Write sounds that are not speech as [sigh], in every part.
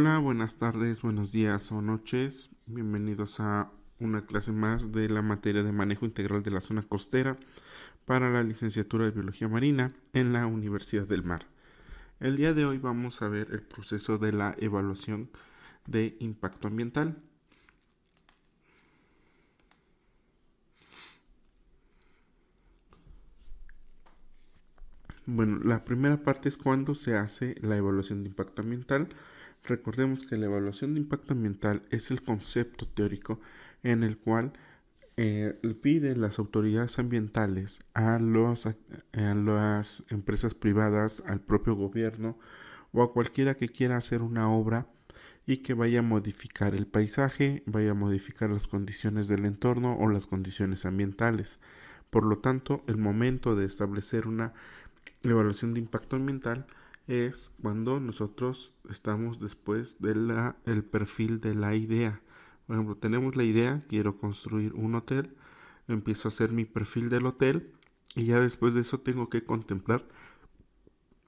Hola, buenas tardes, buenos días o noches. Bienvenidos a una clase más de la materia de manejo integral de la zona costera para la licenciatura de Biología Marina en la Universidad del Mar. El día de hoy vamos a ver el proceso de la evaluación de impacto ambiental. Bueno, la primera parte es cuando se hace la evaluación de impacto ambiental. Recordemos que la evaluación de impacto ambiental es el concepto teórico en el cual eh, piden las autoridades ambientales a, los, a las empresas privadas, al propio gobierno o a cualquiera que quiera hacer una obra y que vaya a modificar el paisaje, vaya a modificar las condiciones del entorno o las condiciones ambientales. Por lo tanto, el momento de establecer una evaluación de impacto ambiental es cuando nosotros estamos después del el perfil de la idea. Por ejemplo, tenemos la idea, quiero construir un hotel, empiezo a hacer mi perfil del hotel y ya después de eso tengo que contemplar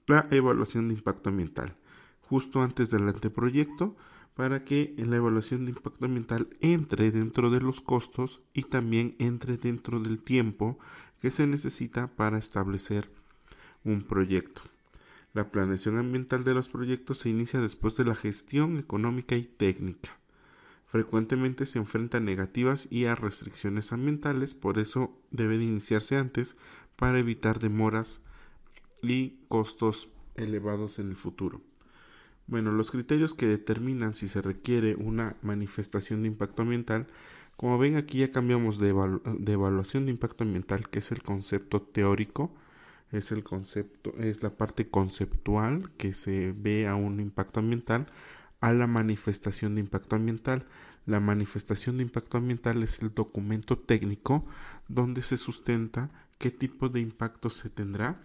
la evaluación de impacto ambiental, justo antes del anteproyecto, para que la evaluación de impacto ambiental entre dentro de los costos y también entre dentro del tiempo que se necesita para establecer un proyecto. La planeación ambiental de los proyectos se inicia después de la gestión económica y técnica. Frecuentemente se enfrenta a negativas y a restricciones ambientales, por eso debe de iniciarse antes para evitar demoras y costos elevados en el futuro. Bueno, los criterios que determinan si se requiere una manifestación de impacto ambiental, como ven aquí ya cambiamos de, de evaluación de impacto ambiental, que es el concepto teórico, es el concepto, es la parte conceptual que se ve a un impacto ambiental a la manifestación de impacto ambiental. La manifestación de impacto ambiental es el documento técnico donde se sustenta qué tipo de impacto se tendrá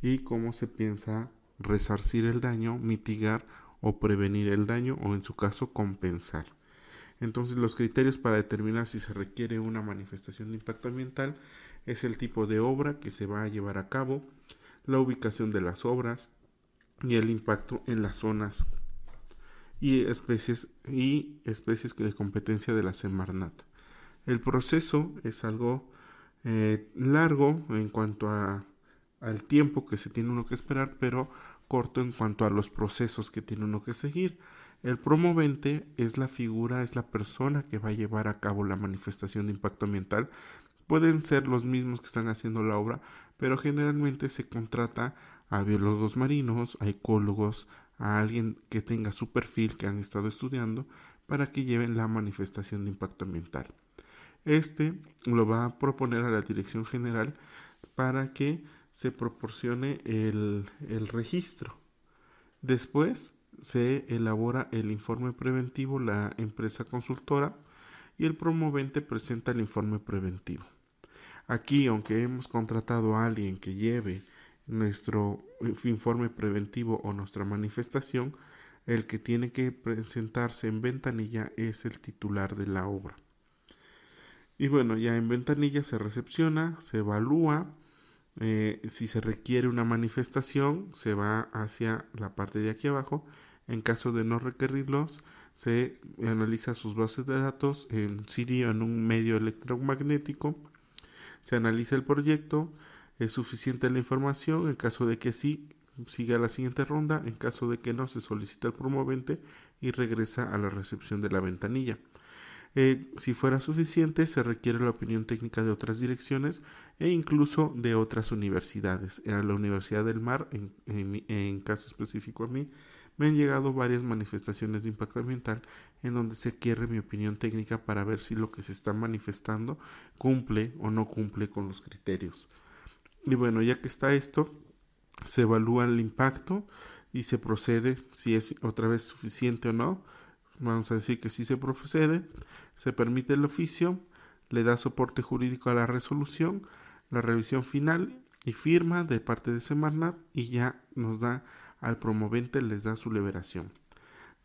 y cómo se piensa resarcir el daño, mitigar o prevenir el daño o en su caso compensar. Entonces los criterios para determinar si se requiere una manifestación de impacto ambiental es el tipo de obra que se va a llevar a cabo, la ubicación de las obras y el impacto en las zonas y especies y especies de competencia de la Semarnat. El proceso es algo eh, largo en cuanto a, al tiempo que se tiene uno que esperar, pero corto en cuanto a los procesos que tiene uno que seguir. El promovente es la figura, es la persona que va a llevar a cabo la manifestación de impacto ambiental pueden ser los mismos que están haciendo la obra, pero generalmente se contrata a biólogos marinos, a ecólogos, a alguien que tenga su perfil que han estado estudiando para que lleven la manifestación de impacto ambiental. Este lo va a proponer a la dirección general para que se proporcione el, registro. Después se elabora el informe preventivo, la empresa consultora, y el promovente presenta el informe preventivo. Aquí, aunque hemos contratado a alguien que lleve nuestro eh, informe preventivo o nuestra manifestación, el que tiene que presentarse en ventanilla es el titular de la obra. Y bueno, ya en ventanilla se recepciona, se evalúa, eh, si se requiere una manifestación, se va hacia la parte de aquí abajo. En caso de no requerirlos, se analiza sus bases de datos en Siri o en un medio electromagnético se analiza el proyecto, es suficiente la información, en caso de que sí, sigue a la siguiente ronda, en caso de que no, se solicita el promovente y regresa a la recepción de la ventanilla. Eh, si fuera suficiente, se requiere la opinión técnica de otras direcciones e incluso de otras universidades. A la Universidad del Mar, en, en caso específico a mí, me han llegado varias manifestaciones de impacto ambiental en donde se quiere mi opinión técnica para ver si lo que se está manifestando cumple o no cumple con los criterios. Y bueno, ya que está esto, se evalúa el impacto y se procede si es otra vez suficiente o no. Vamos a decir que si se procede, se permite el oficio, le da soporte jurídico a la resolución, la revisión final y firma de parte de Semarnat y ya nos da al promovente les da su liberación.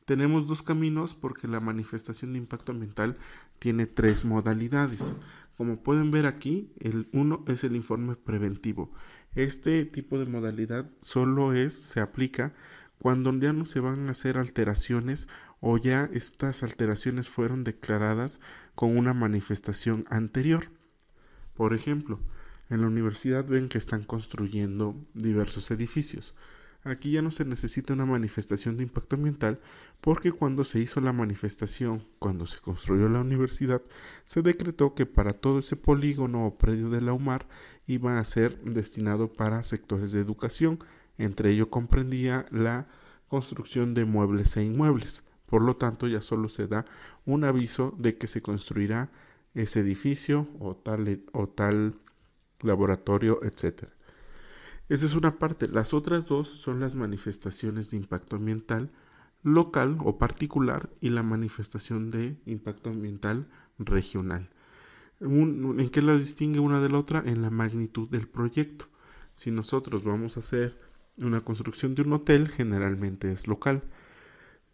Tenemos dos caminos porque la manifestación de impacto ambiental tiene tres modalidades. Como pueden ver aquí, el uno es el informe preventivo. Este tipo de modalidad solo es, se aplica cuando ya no se van a hacer alteraciones o ya estas alteraciones fueron declaradas con una manifestación anterior. Por ejemplo, en la universidad ven que están construyendo diversos edificios. Aquí ya no se necesita una manifestación de impacto ambiental porque cuando se hizo la manifestación, cuando se construyó la universidad, se decretó que para todo ese polígono o predio de la UMAR iba a ser destinado para sectores de educación. Entre ello comprendía la construcción de muebles e inmuebles. Por lo tanto, ya solo se da un aviso de que se construirá ese edificio o tal, o tal laboratorio, etc. Esa es una parte. Las otras dos son las manifestaciones de impacto ambiental local o particular y la manifestación de impacto ambiental regional. ¿En qué las distingue una de la otra? En la magnitud del proyecto. Si nosotros vamos a hacer una construcción de un hotel, generalmente es local,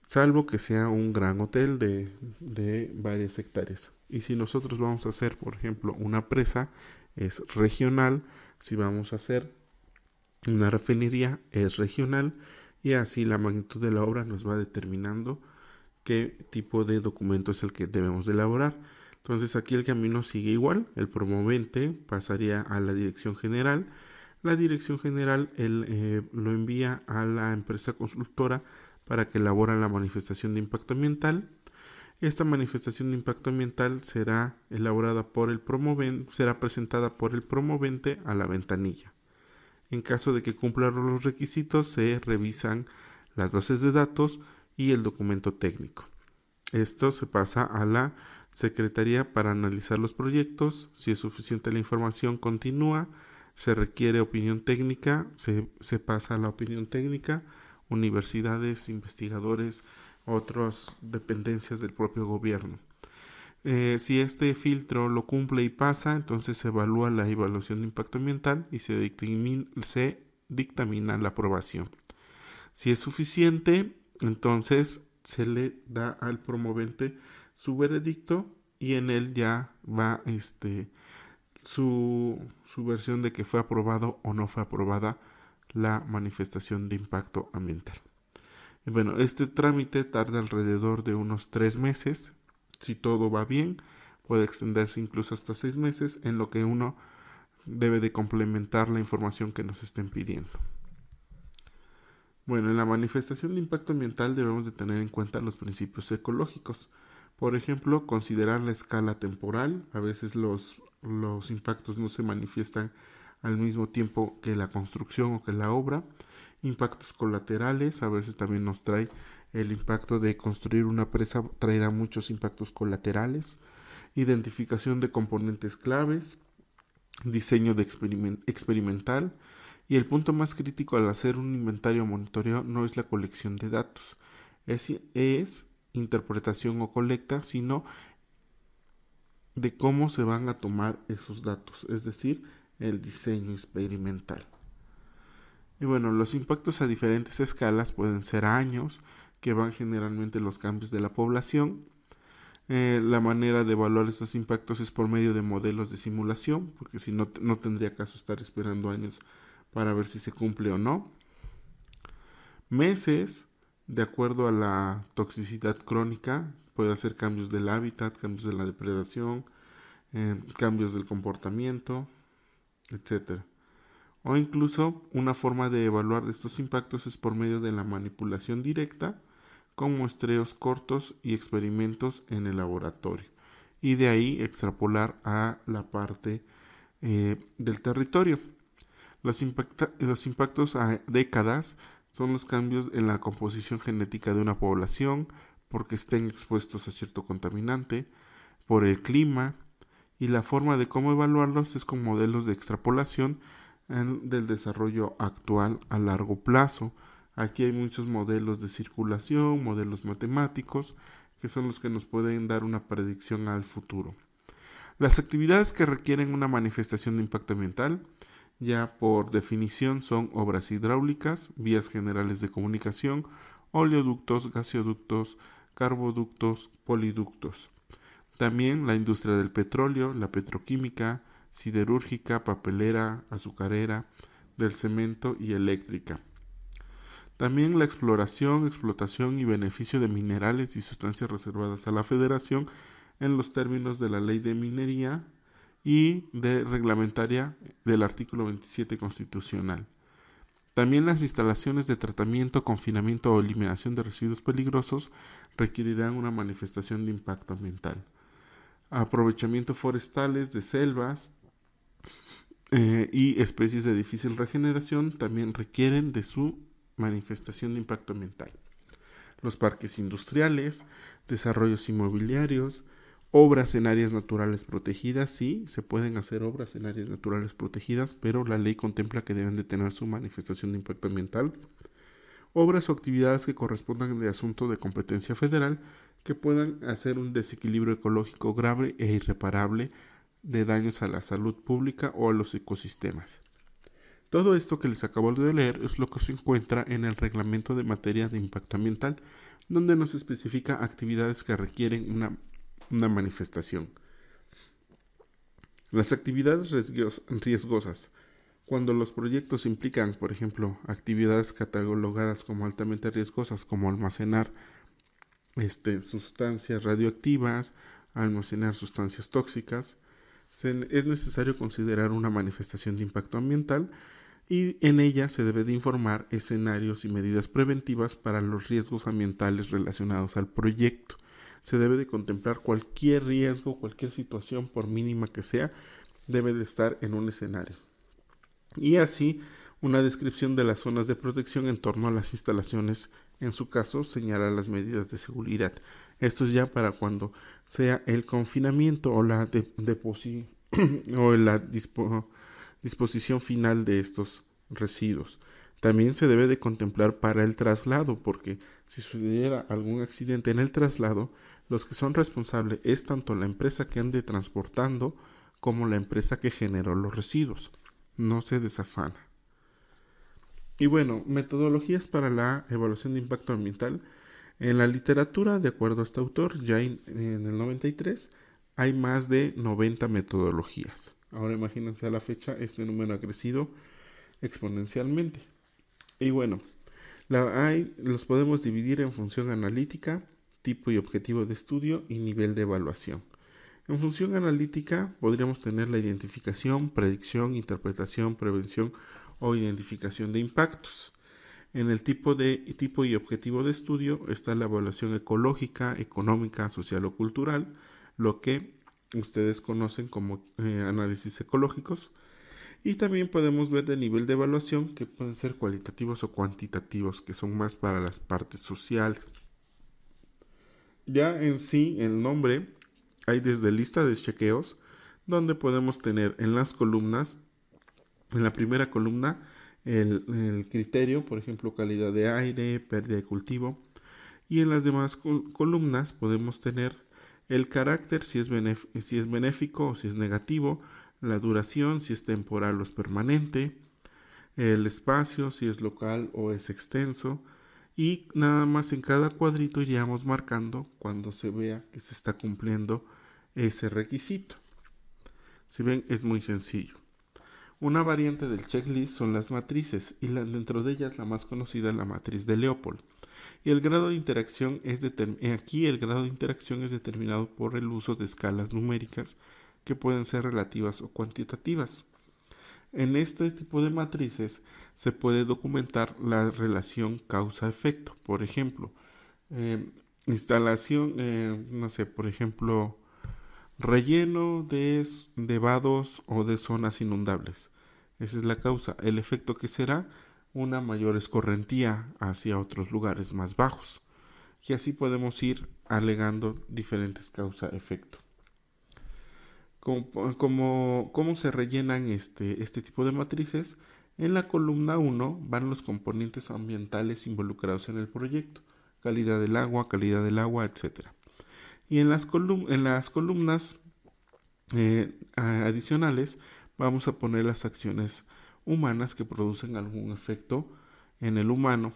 salvo que sea un gran hotel de, de varias hectáreas. Y si nosotros vamos a hacer, por ejemplo, una presa, es regional. Si vamos a hacer una refinería es regional y así la magnitud de la obra nos va determinando qué tipo de documento es el que debemos de elaborar. Entonces aquí el camino sigue igual, el promovente pasaría a la dirección general, la dirección general eh, lo envía a la empresa consultora para que elabora la manifestación de impacto ambiental. Esta manifestación de impacto ambiental será elaborada por el promovente, será presentada por el promovente a la ventanilla. En caso de que cumplan los requisitos, se revisan las bases de datos y el documento técnico. Esto se pasa a la Secretaría para analizar los proyectos. Si es suficiente la información, continúa. Se requiere opinión técnica, se, se pasa a la opinión técnica. Universidades, investigadores, otras dependencias del propio gobierno. Eh, si este filtro lo cumple y pasa, entonces se evalúa la evaluación de impacto ambiental y se dictamina, la aprobación. Si es suficiente, entonces se le da al promovente su veredicto y en él ya va este, su, su versión de que fue aprobado o no fue aprobada la manifestación de impacto ambiental. Bueno, este trámite tarda alrededor de unos tres meses si todo va bien, puede extenderse incluso hasta seis meses, en lo que uno debe de complementar la información que nos estén pidiendo. Bueno, en la manifestación de impacto ambiental debemos de tener en cuenta los principios ecológicos. Por ejemplo, considerar la escala temporal. A veces los, los impactos no se manifiestan al mismo tiempo que la construcción o que la obra. Impactos colaterales, a veces también nos trae el impacto de construir una presa traerá muchos impactos colaterales, identificación de componentes claves, diseño de experimental y el punto más crítico al hacer un inventario monitoreo no es la colección de datos, es, es interpretación o colecta, sino de cómo se van a tomar esos datos, es decir, el diseño experimental. Y bueno, los impactos a diferentes escalas pueden ser años, que van generalmente los cambios de la población. Eh, la manera de evaluar estos impactos es por medio de modelos de simulación, porque si no, no tendría caso estar esperando años para ver si se cumple o no. Meses, de acuerdo a la toxicidad crónica, puede hacer cambios del hábitat, cambios de la depredación, eh, cambios del comportamiento, etc. O incluso una forma de evaluar estos impactos es por medio de la manipulación directa con muestreos cortos y experimentos en el laboratorio y de ahí extrapolar a la parte eh, del territorio. Los, los impactos a décadas son los cambios en la composición genética de una población porque estén expuestos a cierto contaminante, por el clima y la forma de cómo evaluarlos es con modelos de extrapolación del desarrollo actual a largo plazo Aquí hay muchos modelos de circulación, modelos matemáticos, que son los que nos pueden dar una predicción al futuro. Las actividades que requieren una manifestación de impacto ambiental, ya por definición, son obras hidráulicas, vías generales de comunicación, oleoductos, gasoductos, carboductos, poliductos. También la industria del petróleo, la petroquímica, siderúrgica, papelera, azucarera, del cemento y eléctrica. También la exploración, explotación y beneficio de minerales y sustancias reservadas a la Federación en los términos de la Ley de Minería y de reglamentaria del artículo 27 constitucional. También las instalaciones de tratamiento, confinamiento o eliminación de residuos peligrosos requerirán una manifestación de impacto ambiental. Aprovechamiento forestales de selvas eh, y especies de difícil regeneración también requieren de su manifestación de impacto ambiental. Los parques industriales, desarrollos inmobiliarios, obras en áreas naturales protegidas, sí, se pueden hacer obras en áreas naturales protegidas, pero la ley contempla que deben de tener su manifestación de impacto ambiental. Obras o actividades que correspondan de asunto de competencia federal que puedan hacer un desequilibrio ecológico grave e irreparable de daños a la salud pública o a los ecosistemas. Todo esto que les acabo de leer es lo que se encuentra en el reglamento de materia de impacto ambiental, donde nos especifica actividades que requieren una, manifestación. Las actividades riesgosas. Cuando los proyectos implican, por ejemplo, actividades catalogadas como altamente riesgosas, como almacenar este, sustancias radioactivas, almacenar sustancias tóxicas, es necesario considerar una manifestación de impacto ambiental y en ella se debe de informar escenarios y medidas preventivas para los riesgos ambientales relacionados al proyecto. Se debe de contemplar cualquier riesgo, cualquier situación, por mínima que sea, debe de estar en un escenario. Y así una descripción de las zonas de protección en torno a las instalaciones, en su caso señala las medidas de seguridad. Esto es ya para cuando sea el confinamiento o la, [clears throat] disposición final de estos residuos. También se debe de contemplar para el traslado, porque si sucediera algún accidente en el traslado, los que son responsables es tanto la empresa que ande transportando como la empresa que generó los residuos. No se desafana. Y bueno, metodologías para la evaluación de impacto ambiental. En la literatura, de acuerdo a este autor, ya en, el 93, hay más de 90 metodologías. Ahora imagínense a la fecha, este número ha crecido exponencialmente. Y bueno, los podemos dividir en función analítica, tipo y objetivo de estudio y nivel de evaluación. En función analítica podríamos tener la identificación, predicción, interpretación, prevención o identificación de impactos. En el tipo, de, tipo y objetivo de estudio está la evaluación ecológica, económica, social o cultural, lo que ustedes conocen como eh, análisis ecológicos. Y también podemos ver de nivel de evaluación que pueden ser cualitativos o cuantitativos, que son más para las partes sociales. Ya en sí, el nombre, hay desde lista de chequeos, donde podemos tener en las columnas, en la primera columna, el, criterio, por ejemplo, calidad de aire, pérdida de cultivo. Y en las demás columnas podemos tener el carácter, si es, si es benéfico o si es negativo, la duración, si es temporal o es permanente, el espacio, si es local o es extenso, y nada más en cada cuadrito iríamos marcando cuando se vea que se está cumpliendo ese requisito. Si ven, es muy sencillo. Una variante del checklist son las matrices y dentro de ellas la más conocida es la matriz de Leopold. Y el grado de interacción es aquí el grado de interacción es determinado por el uso de escalas numéricas que pueden ser relativas o cuantitativas. En este tipo de matrices se puede documentar la relación causa-efecto. Por ejemplo, eh, instalación, eh, no sé, por ejemplo, relleno de vados o de zonas inundables. Esa es la causa. El efecto que será una mayor escorrentía hacia otros lugares más bajos. Y así podemos ir alegando diferentes causa-efecto cómo se rellenan este, este tipo de matrices. En la columna 1 van los componentes ambientales involucrados en el proyecto, calidad del agua, calidad del agua, etc. Y en las, en las columnas eh, adicionales vamos a poner las acciones humanas que producen algún efecto en el humano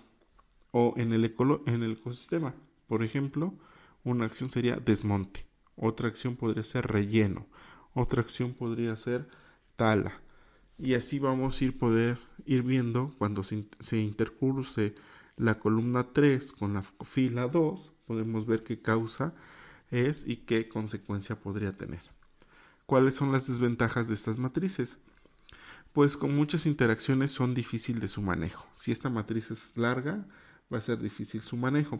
o en el, en el ecosistema. Por ejemplo, una acción sería desmonte, otra acción podría ser relleno, otra acción podría ser tala. Y así vamos a ir poder ir viendo cuando se, intercurse la columna 3 con la fila 2, podemos ver qué causa es y qué consecuencia podría tener. ¿Cuáles son las desventajas de estas matrices? Pues con muchas interacciones son difícil de su manejo. Si esta matriz es larga, va a ser difícil su manejo.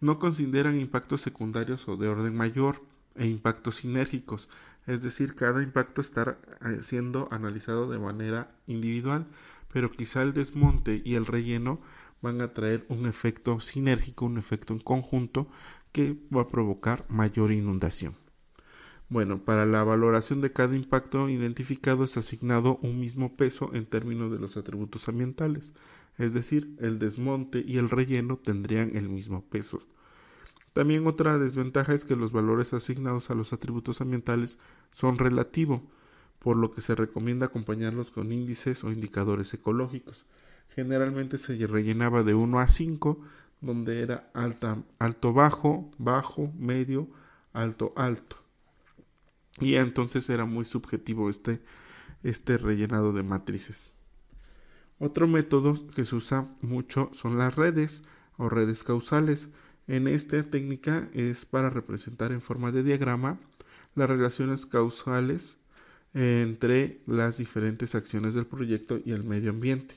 No consideran impactos secundarios o de orden mayor e impactos sinérgicos, es decir, cada impacto está eh, siendo analizado de manera individual, pero quizá el desmonte y el relleno van a traer un efecto sinérgico, un efecto en conjunto que va a provocar mayor inundación. Bueno, para la valoración de cada impacto identificado es asignado un mismo peso en términos de los atributos ambientales, es decir, el desmonte y el relleno tendrían el mismo peso. También otra desventaja es que los valores asignados a los atributos ambientales son relativos, por lo que se recomienda acompañarlos con índices o indicadores ecológicos. Generalmente se rellenaba de 1 a 5, donde era alto bajo, bajo, medio, alto alto. Y entonces era muy subjetivo este, este rellenado de matrices. Otro método que se usa mucho son las redes o redes causales. En esta técnica es para representar en forma de diagrama las relaciones causales entre las diferentes acciones del proyecto y el medio ambiente.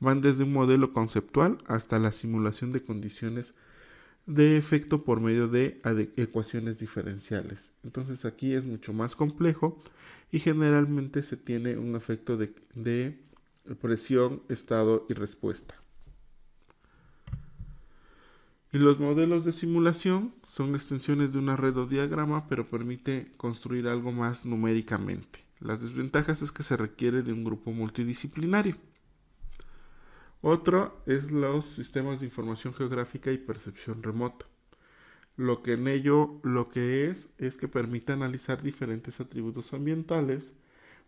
Van desde un modelo conceptual hasta la simulación de condiciones de efecto por medio de ecuaciones diferenciales. Entonces aquí es mucho más complejo y generalmente se tiene un efecto de, presión, estado y respuesta. Y los modelos de simulación son extensiones de una red o diagrama, pero permite construir algo más numéricamente. Las desventajas es que se requiere de un grupo multidisciplinario. Otro es los sistemas de información geográfica y percepción remota. Lo que en ello lo que es es que permite analizar diferentes atributos ambientales,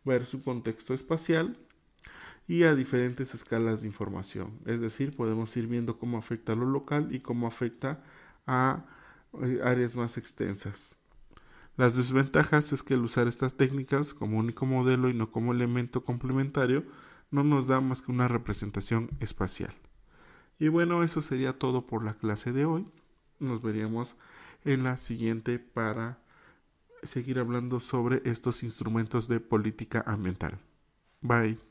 ver su contexto espacial y a diferentes escalas de información. Es decir, podemos ir viendo cómo afecta a lo local y cómo afecta a eh, áreas más extensas. Las desventajas es que el usar estas técnicas como único modelo y no como elemento complementario no nos da más que una representación espacial. Y bueno, eso sería todo por la clase de hoy. Nos veríamos en la siguiente para seguir hablando sobre estos instrumentos de política ambiental. Bye.